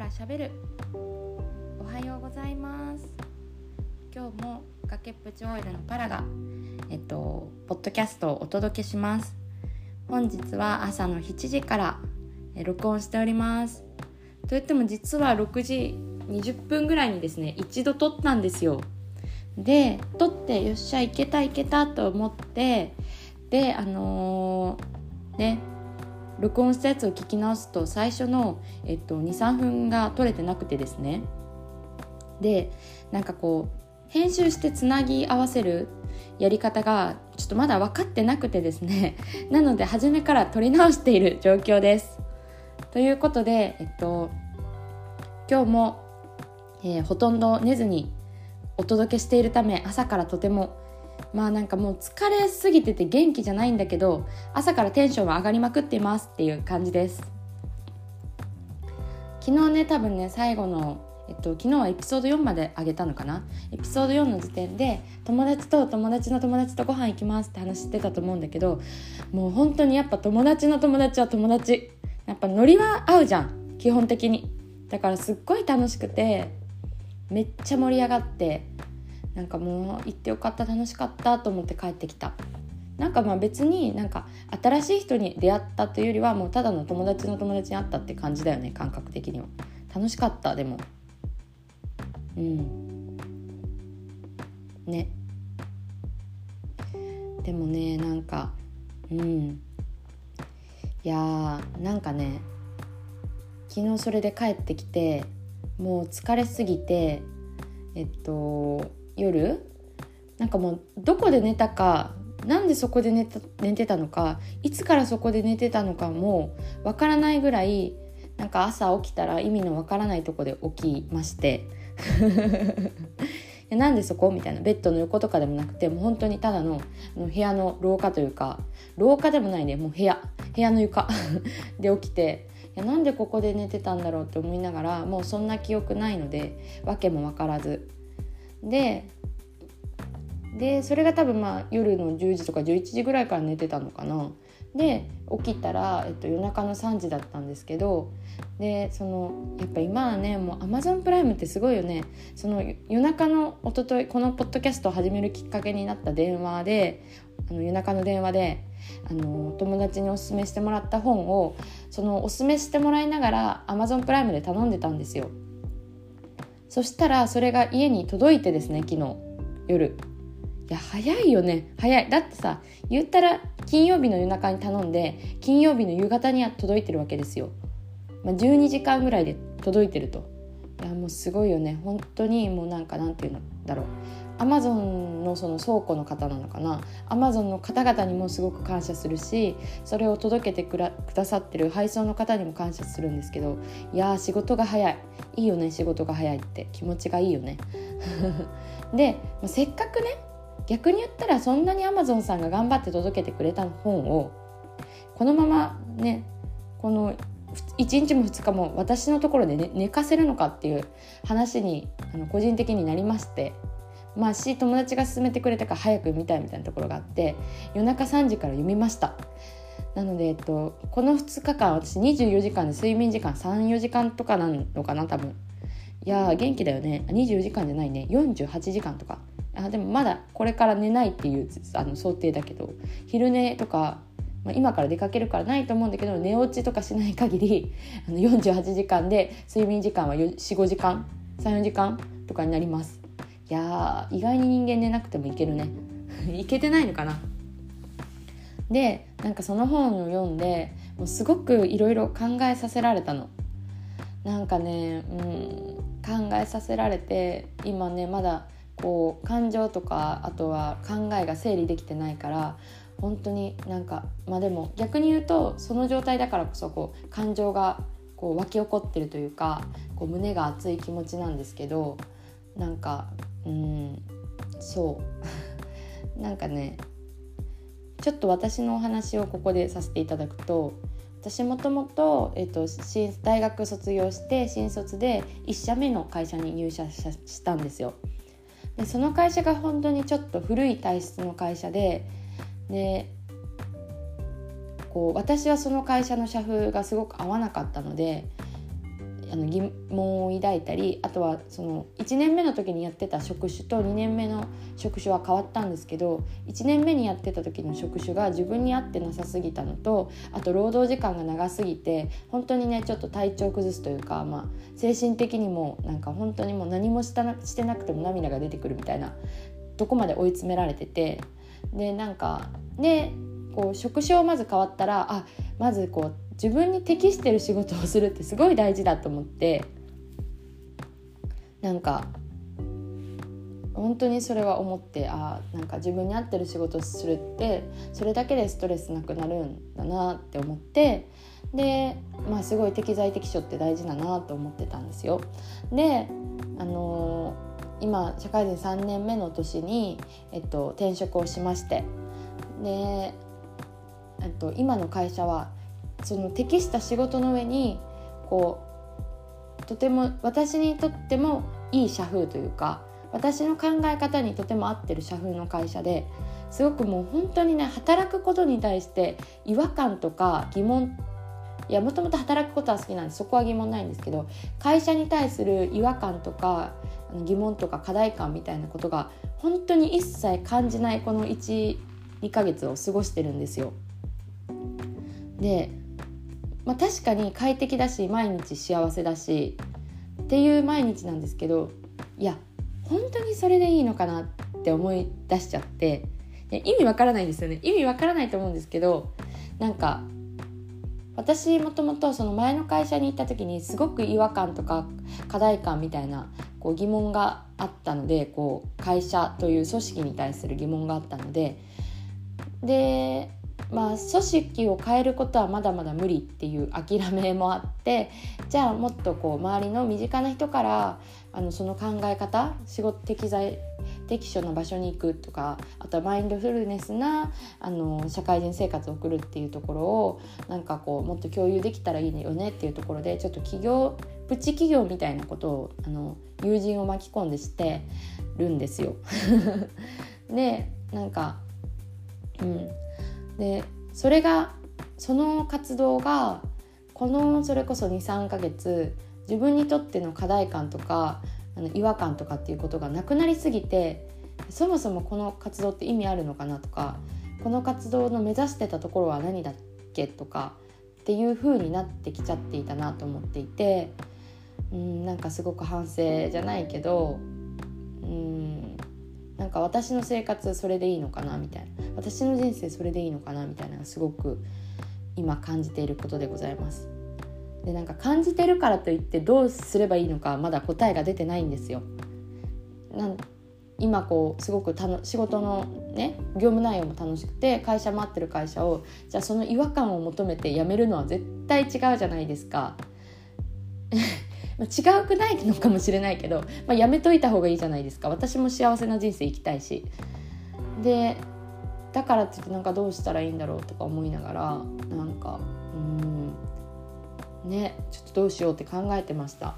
からしゃべる。おはようございます。今日も崖っぷちオイルのパラがえっとポッドキャストをお届けします。本日は朝の7時から録音しております。といっても実は6時20分ぐらいにですね一度撮ったんですよ。で撮ってよっしゃいけたいけたと思ってであのー、ね録音したやつを聞き直すと最初の、えっと、23分が取れてなくてですねでなんかこう編集してつなぎ合わせるやり方がちょっとまだ分かってなくてですね なので初めから撮り直している状況です。ということで、えっと、今日も、えー、ほとんど寝ずにお届けしているため朝からとてもまあなんかもう疲れすぎてて元気じゃないんだけど朝からテンションは上がりまくっていますっていう感じです。昨日ね多分ね最後のえっと、昨日はエピソード4まで上げたのかな？エピソード4の時点で友達と友達の友達とご飯行きますって話してたと思うんだけどもう本当にやっぱ友達の友達は友達。やっぱノリは合うじゃん基本的に。だからすっごい楽しくてめっちゃ盛り上がってなんかもう行ってよかった楽しかったと思って帰ってきた。なんかまあ別になんか新しい人に出会ったというよりはもうただの友達の友達に会ったって感じだよね感覚的には。楽しかったでも。うん。ね。でもねなんかうん。いやーなんかね昨日それで帰ってきてもう疲れすぎてえっと夜？なんかもうどこで寝たかなんでそこで寝た寝てたのかいつからそこで寝てたのかもわからないぐらいなんか朝起きたら意味のわからないとこで起きまして。なんでそこ？みたいな。ベッドの横とかでもなくてもう本当にただの部屋の廊下というか廊下でもないねもう部屋。部屋の床。で起きていやなんでここで寝てたんだろうって思いながらもうそんな記憶ないので訳も分からず。ででそれが多分まあ夜の10時とか11時ぐらいから寝てたのかな。で起きたら、えっと、夜中の3時だったんですけどでそのやっぱ今はねもうアマゾンプライムってすごいよね。その夜中の一昨日このポッドキャストを始めるきっかけになった電話であの夜中の電話であの友達におすすめしてもらった本をそのおすすめしてもらいながらアマゾンプライムで頼んでたんですよ。そしたらそれが家に届いてですね昨日夜。いや早いよね。早い。だってさ言ったら金曜日の夜中に頼んで金曜日の夕方には届いてるわけですよ、まあ、12時間ぐらいで届いてると。いやもうすごいよね。本当にもうなんかなんていうのだろう。アマゾンのその倉庫の方なのかな？アマゾンの方々にもすごく感謝するしそれを届けてくださってる配送の方にも感謝するんですけどいやー仕事が早い。いいよね仕事が早いって。気持ちがいいよね。でませっかくね逆に言ったらそんなにアマゾンさんが頑張って届けてくれた本をこのままねこの1日も2日も私のところで、ね、寝かせるのかっていう話にあの個人的になりまして。まあし友達が勧めてくれたから早く読みたいみたいなところがあって夜中3時から読みました。なので、えっと、この2日間私24時間で睡眠時間34時間とかなのかな多分。いや元気だよね。24時間じゃないね。48時間とか。あでもまだこれから寝ないっていうあの想定だけど。昼寝とかまあ、今から出かけるからないと思うんだけど寝落ちとかしない限りあの48時間で睡眠時間は45時間34時間とかになります。いや意外に人間寝なくてもいけるね。いけてないのかな。でなんかその本を読んでもうすごくいろいろ考えさせられたの。なんかね、うん、考えさせられて今ねまだこう感情とかあとは考えが整理できてないから本当になんかまあでも逆に言うとその状態だからこそこう感情がこう湧き起こってるというかこう胸が熱い気持ちなんですけどなんかうんそう なんかねちょっと私のお話をここでさせていただくと私もともと、えっと、大学卒業して新卒で1社目の会社に入社したんですよ。でその会社が本当にちょっと古い体質の会社ででこう私はその会社の社風がすごく合わなかったのであの疑問を抱いたりあとはその1年目の時にやってた職種と2年目の職種は変わったんですけど1年目にやってた時の職種が自分に合ってなさすぎたのとあと労働時間が長すぎて本当にねちょっと体調崩すというか、まあ、精神的にもなんか本当にもう何もしたなしてなくても涙が出てくるみたいなとこまで追い詰められててでなんかでこう職種をまず変わったらあまずこう自分に適してる仕事をするってすごい大事だと思ってなんか本当にそれは思ってあなんか自分に合ってる仕事をするってそれだけでストレスなくなるんだなって思ってでまあすごい適材適所って大事だなと思ってたんですよ。であのー、今社会人3年目の年に、えっと、転職をしましてで、えっと、今の会社はその適した仕事の上にこうとても私にとってもいい社風というか私の考え方にとても合ってる社風の会社ですごくもう本当にね働くことに対して違和感とか疑問いやもともと働くことは好きなんでそこは疑問ないんですけど会社に対する違和感とか疑問とか課題感みたいなことが本当に一切感じないこの12ヶ月を過ごしてるんですよ。でまあ、確かに快適だし毎日幸せだしっていう毎日なんですけどいや本当にそれでいいのかなって思い出しちゃって意味わからないですよね。意味わからないと思うんですけどなんか私もともとその前の会社に行った時にすごく違和感とか課題感みたいなこう疑問があったのでこう会社という組織に対する疑問があったのででまあ、組織を変えることはまだまだ無理っていう諦めもあってじゃあもっとこう周りの身近な人からあのその考え方仕事適材適所の場所に行くとかあとはマインドフルネスなあの社会人生活を送るっていうところをなんかこうもっと共有できたらいいよねっていうところでちょっと企業プチ企業みたいなことをあの友人を巻き込んでしてるんですよ。でなんかうんでそれがその活動がこのそれこそ23ヶ月自分にとっての課題感とかあの違和感とかっていうことがなくなりすぎてそもそもこの活動って意味あるのかなとかこの活動の目指してたところは何だっけとかっていう風になってきちゃっていたなと思っていてうんなんかすごく反省じゃないけどうんなんか私の生活それでいいのかなみたいな私の人生それでいいのかなみたいなすごく今感じていることでございます。でなんか感じてるからといってどうすればいいのかまだ答えが出てないんですよ。なん今こうすごく仕事のね業務内容も楽しくて会社も合ってる会社をじゃあその違和感を求めて辞めるのは絶対違うじゃないですか。ま違うくないのかもしれないけど、まあ、やめといた方がいいじゃないですか。私も幸せな人生生きたいし。でだからって言ってなんかどうしたらいいんだろうとか思いながらなんかうんねちょっとどうしようって考えてました。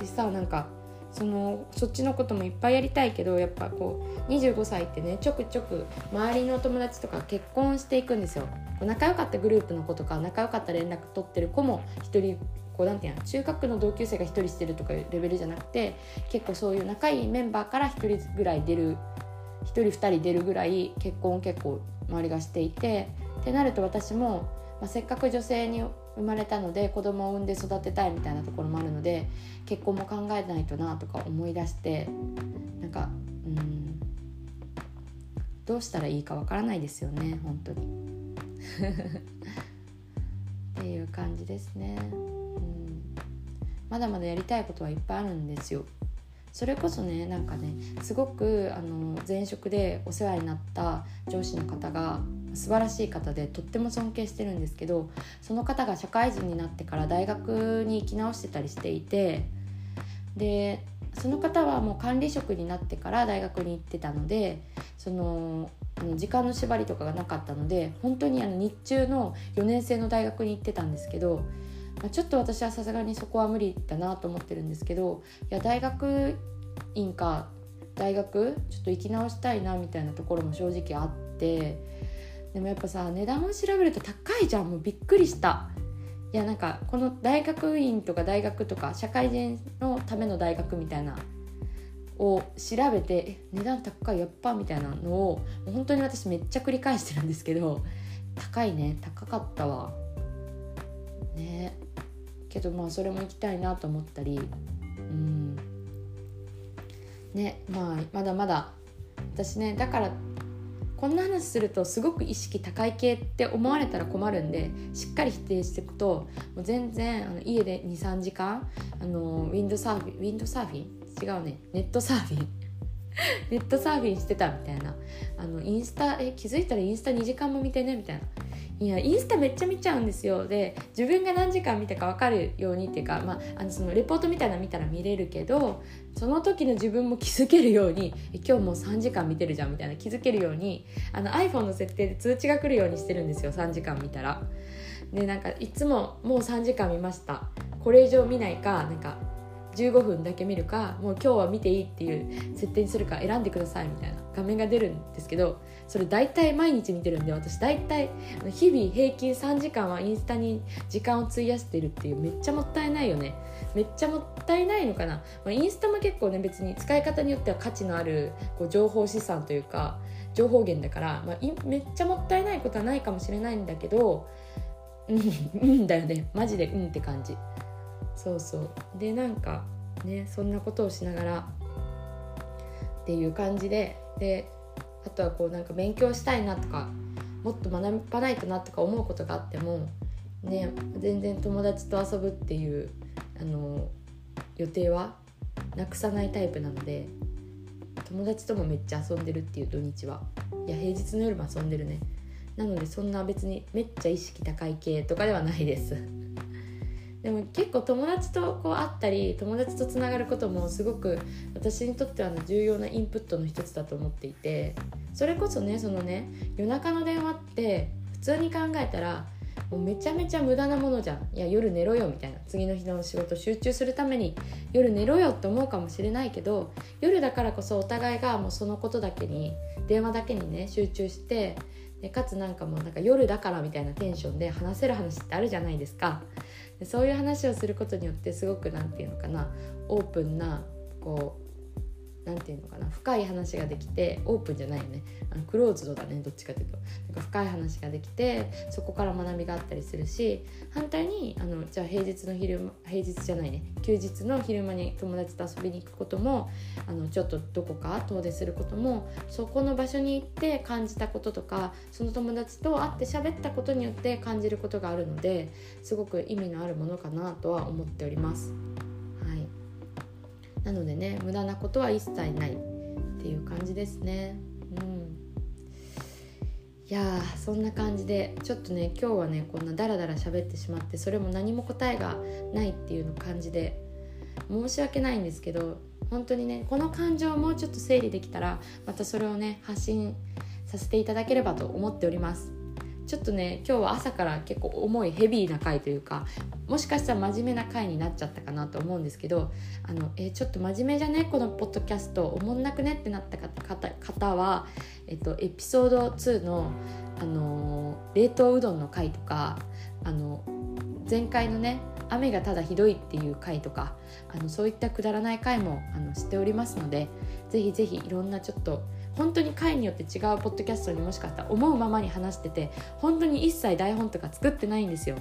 実際なんかそのそっちのこともいっぱいやりたいけどやっぱこう25歳ってねちょくちょく周りの友達とか結婚していくんですよ。仲良かったグループの子とか仲良かった連絡取ってる子も一人こうなんていうの中学の同級生が1人してるとかいうレベルじゃなくて結構そういう仲いいメンバーから1人ぐらい出る1人2人出るぐらい結婚を結構周りがしていてってなると私も、まあ、せっかく女性に生まれたので子供を産んで育てたいみたいなところもあるので結婚も考えないとなとか思い出してなんかうんどうしたらいいかわからないですよね本当に っていう感じですね。まだまだやりたいことはいっぱいあるんですよ。それこそねなんかねすごくあの前職でお世話になった上司の方が素晴らしい方でとっても尊敬してるんですけどその方が社会人になってから大学に行き直してたりしていてでその方はもう管理職になってから大学に行ってたのでその時間の縛りとかがなかったので本当にあの日中の4年生の大学に行ってたんですけど、ちょっと私はさすがにそこは無理だなと思ってるんですけどいや大学院か大学ちょっと行き直したいなみたいなところも正直あってでもやっぱさ値段を調べると高いじゃんもうびっくりした。いやなんかこの大学院とか大学とか社会人のための大学みたいなを調べて値段高いやっぱみたいなのを本当に私めっちゃ繰り返してるんですけど高いね高かったわ。ね。けどまあそれも行きたいなと思ったりうん。ねまあまだまだ私ねだからこんな話するとすごく意識高い系って思われたら困るんでしっかり否定していくともう全然あの家で23時間あのウィンドサーフィンウィンドサーフィン？違うね。ネットサーフィン。ネットサーフィンしてたみたいな。あのインスタえ気づいたらインスタ2時間も見てねみたいな。いやインスタめっちゃ見ちゃうんですよで自分が何時間見たか分かるようにっていうか、まあ、あのそのレポートみたいなの見たら見れるけどその時の自分も気づけるように今日もう3時間見てるじゃんみたいな気づけるようにあの iPhone の設定で通知が来るようにしてるんですよ3時間見たら。でなんかいつももう3時間見ましたこれ以上見ないかなんか15分だけ見るかもう今日は見ていいっていう設定にするか選んでくださいみたいな画面が出るんですけどそれ大体毎日見てるんで私大体日々平均3時間はインスタに時間を費やしてるっていうめっちゃもったいないよね。めっちゃもったいないのかな、まあ、インスタも結構ね別に使い方によっては価値のあるこう情報資産というか情報源だから、まあ、めっちゃもったいないことはないかもしれないんだけどうんうんだよね。マジでうんって感じ。そうそう。でなんかねそんなことをしながらっていう感じでであとはこうなんか勉強したいなとかもっと学ばないとなとか思うことがあってもね全然友達と遊ぶっていうあの予定はなくさないタイプなので友達ともめっちゃ遊んでるっていう土日はいや平日の夜も遊んでるね。なのでそんな別にめっちゃ意識高い系とかではないです。でも結構友達とこう会ったり友達とつながることもすごく私にとっては重要なインプットの一つだと思っていてそれこそねそのね夜中の電話って普通に考えたらもうめちゃめちゃ無駄なものじゃん。いや夜寝ろよみたいな。次の日の仕事集中するために夜寝ろよって思うかもしれないけど夜だからこそお互いがもうそのことだけに電話だけにね集中してでかつなんかもうなんか夜だからみたいなテンションで話せる話ってあるじゃないですか。でそういう話をすることによってすごく何て言うのかなオープンなこう何て言うのかな深い話ができてオープンじゃないよね。あのクローズドだねどっちかというと。なんか深い話ができてそこから学びがあったりするし反対にあのじゃあ平日の昼間平日じゃないね。休日の昼間に友達と遊びに行くこともあのちょっとどこか遠出することもそこの場所に行って感じたこととかその友達と会って喋ったことによって感じることがあるのですごく意味のあるものかなとは思っております。なのでね無駄なことは一切ないっていう感じですね。うん。いやそんな感じでちょっとね今日はねこんなダラダラ喋ってしまってそれも何も答えがないっていうの感じで申し訳ないんですけど本当にねこの感情をもうちょっと整理できたらまたそれをね発信させていただければと思っております。ちょっとね今日は朝から結構重いヘビーな回というかもしかしたら真面目な回になっちゃったかなと思うんですけどあの、えー、ちょっと真面目じゃねこのポッドキャストおもんなくねってなった方方は、えっと、エピソード2の、あの冷凍うどんの回とかあの前回のね雨がただひどいっていう回とかあのそういったくだらない回もあのしておりますのでぜひぜひいろんなちょっと本当に回によって違うポッドキャストにもしかしたら思うままに話してて本当に一切台本とか作ってないんですよ。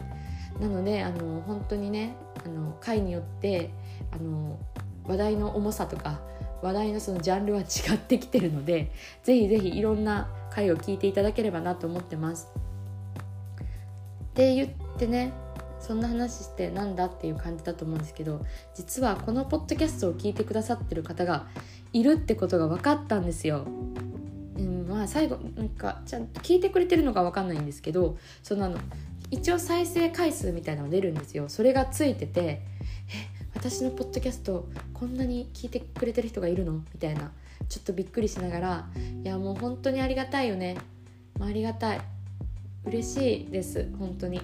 なのであの本当にねあの回によってあの話題の重さとか話題のそのジャンルは違ってきてるのでぜひぜひいろんな回を聞いていただければなと思ってます。って言ってねそんな話してなんだっていう感じだと思うんですけど実はこのポッドキャストを聞いてくださってる方がいるってことが分かったんですよ。うん、まあ最後なんかちゃんと聞いてくれてるのか分かんないんですけどそのあの一応再生回数みたいなの出るんですよ。それがついててえ私のポッドキャストこんなに聞いてくれてる人がいるの？みたいなちょっとびっくりしながらいやもう本当にありがたいよね、まあ、ありがたい。嬉しいです。本当に、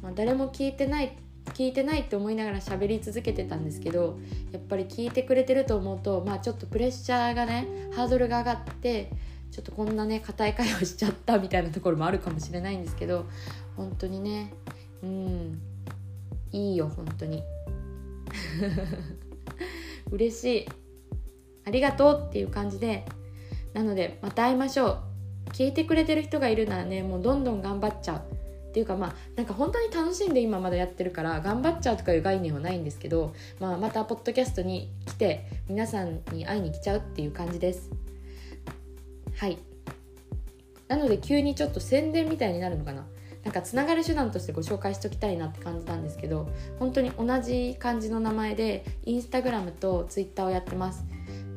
まあ、誰も聞いてない聞いてないって思いながら喋り続けてたんですけどやっぱり聞いてくれてると思うとまあちょっとプレッシャーがねハードルが上がってちょっとこんなね硬い会話しちゃったみたいなところもあるかもしれないんですけど本当にねうんいいよ本当に。嬉しい。ありがとうっていう感じでなのでまた会いましょう。聞いてくれてる人がいるならねもうどんどん頑張っちゃう。っていうかまあなんか本当に楽しんで今まだやってるから頑張っちゃうとかいう概念はないんですけど、まあ、またポッドキャストに来て皆さんに会いに来ちゃうっていう感じです。はい。なので急にちょっと宣伝みたいになるのかな。なんかつながる手段としてご紹介しておきたいなって感じなんですけど本当に同じ感じの名前でインスタグラムとツイッターをやってます。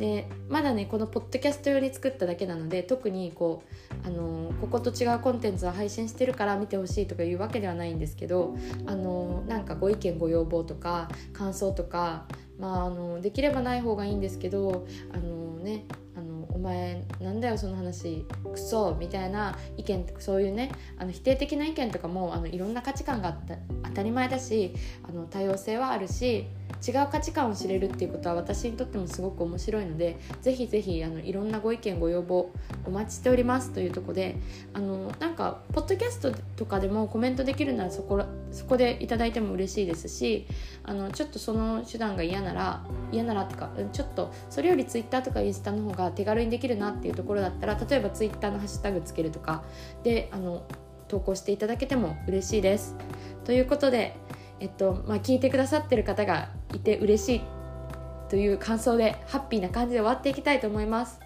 でまだねこのポッドキャスト用に作っただけなので特にこう、あのここと違うコンテンツを配信してるから見てほしいとかいうわけではないんですけど、あのなんかご意見ご要望とか感想とか、まあ、あのできればない方がいいんですけど、あのね、あのお前なんだよその話クソみたいな意見そういうねあの否定的な意見とかもあのいろんな価値観があった当たり前だしあの多様性はあるし違う価値観を知れるっていうことは私にとってもすごく面白いのでぜひぜひあのいろんなご意見ご要望お待ちしておりますというところであのなんかポッドキャストとかでもコメントできるならそこそこでいただいても嬉しいですしあのちょっとその手段が嫌なら嫌ならってかちょっとそれよりツイッターとかインスタの方が手軽にできるなっていうところだったら例えばツイッターのハッシュタグつけるとかであの投稿していただけても嬉しいです。ということでえっとまあ、聞いてくださってる方がいて嬉しいという感想でハッピーな感じで終わっていきたいと思います。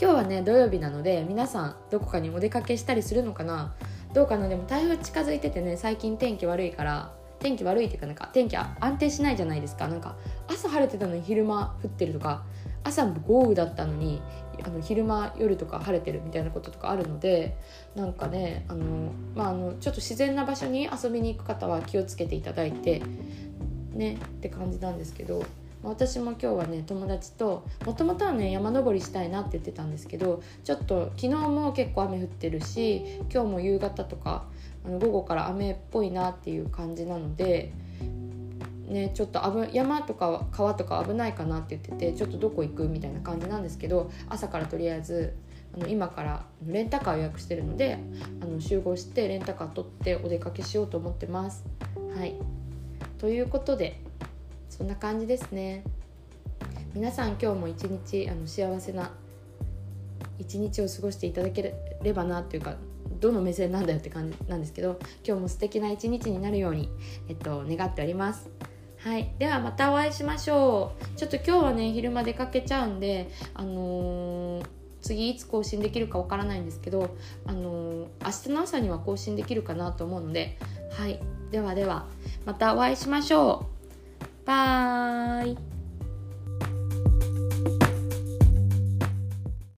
今日はね土曜日なので皆さんどこかにお出かけしたりするのかな？どうかな？でも台風近づいててね最近天気悪いから天気悪いっていうかなんか天気安定しないじゃないですか。なんか朝晴れてたのに昼間降ってるとか朝も豪雨だったのにあの昼間夜とか晴れてるみたいなこととかあるのでなんかねあの、まあ、あのちょっと自然な場所に遊びに行く方は気をつけていただいてねって感じなんですけど私も今日はね友達ともともとはね山登りしたいなって言ってたんですけどちょっと昨日も結構雨降ってるし今日も夕方とかあの午後から雨っぽいなっていう感じなのでねちょっと危山とか川とか危ないかなって言っててちょっとどこ行くみたいな感じなんですけど朝からとりあえずあの今からレンタカー予約してるのであの集合してレンタカー取ってお出かけしようと思ってます。はいということでそんな感じですね。皆さん今日も一日あの幸せな一日を過ごしていただければなっていうかどの目線なんだよって感じなんですけど今日も素敵な一日になるように、えっと、願っております。はい、ではまたお会いしましょう。ちょっと今日はね昼間出かけちゃうんであのー、次いつ更新できるかわからないんですけど、あのー、明日の朝には更新できるかなと思うのではい。ではではまたお会いしましょう。バイ。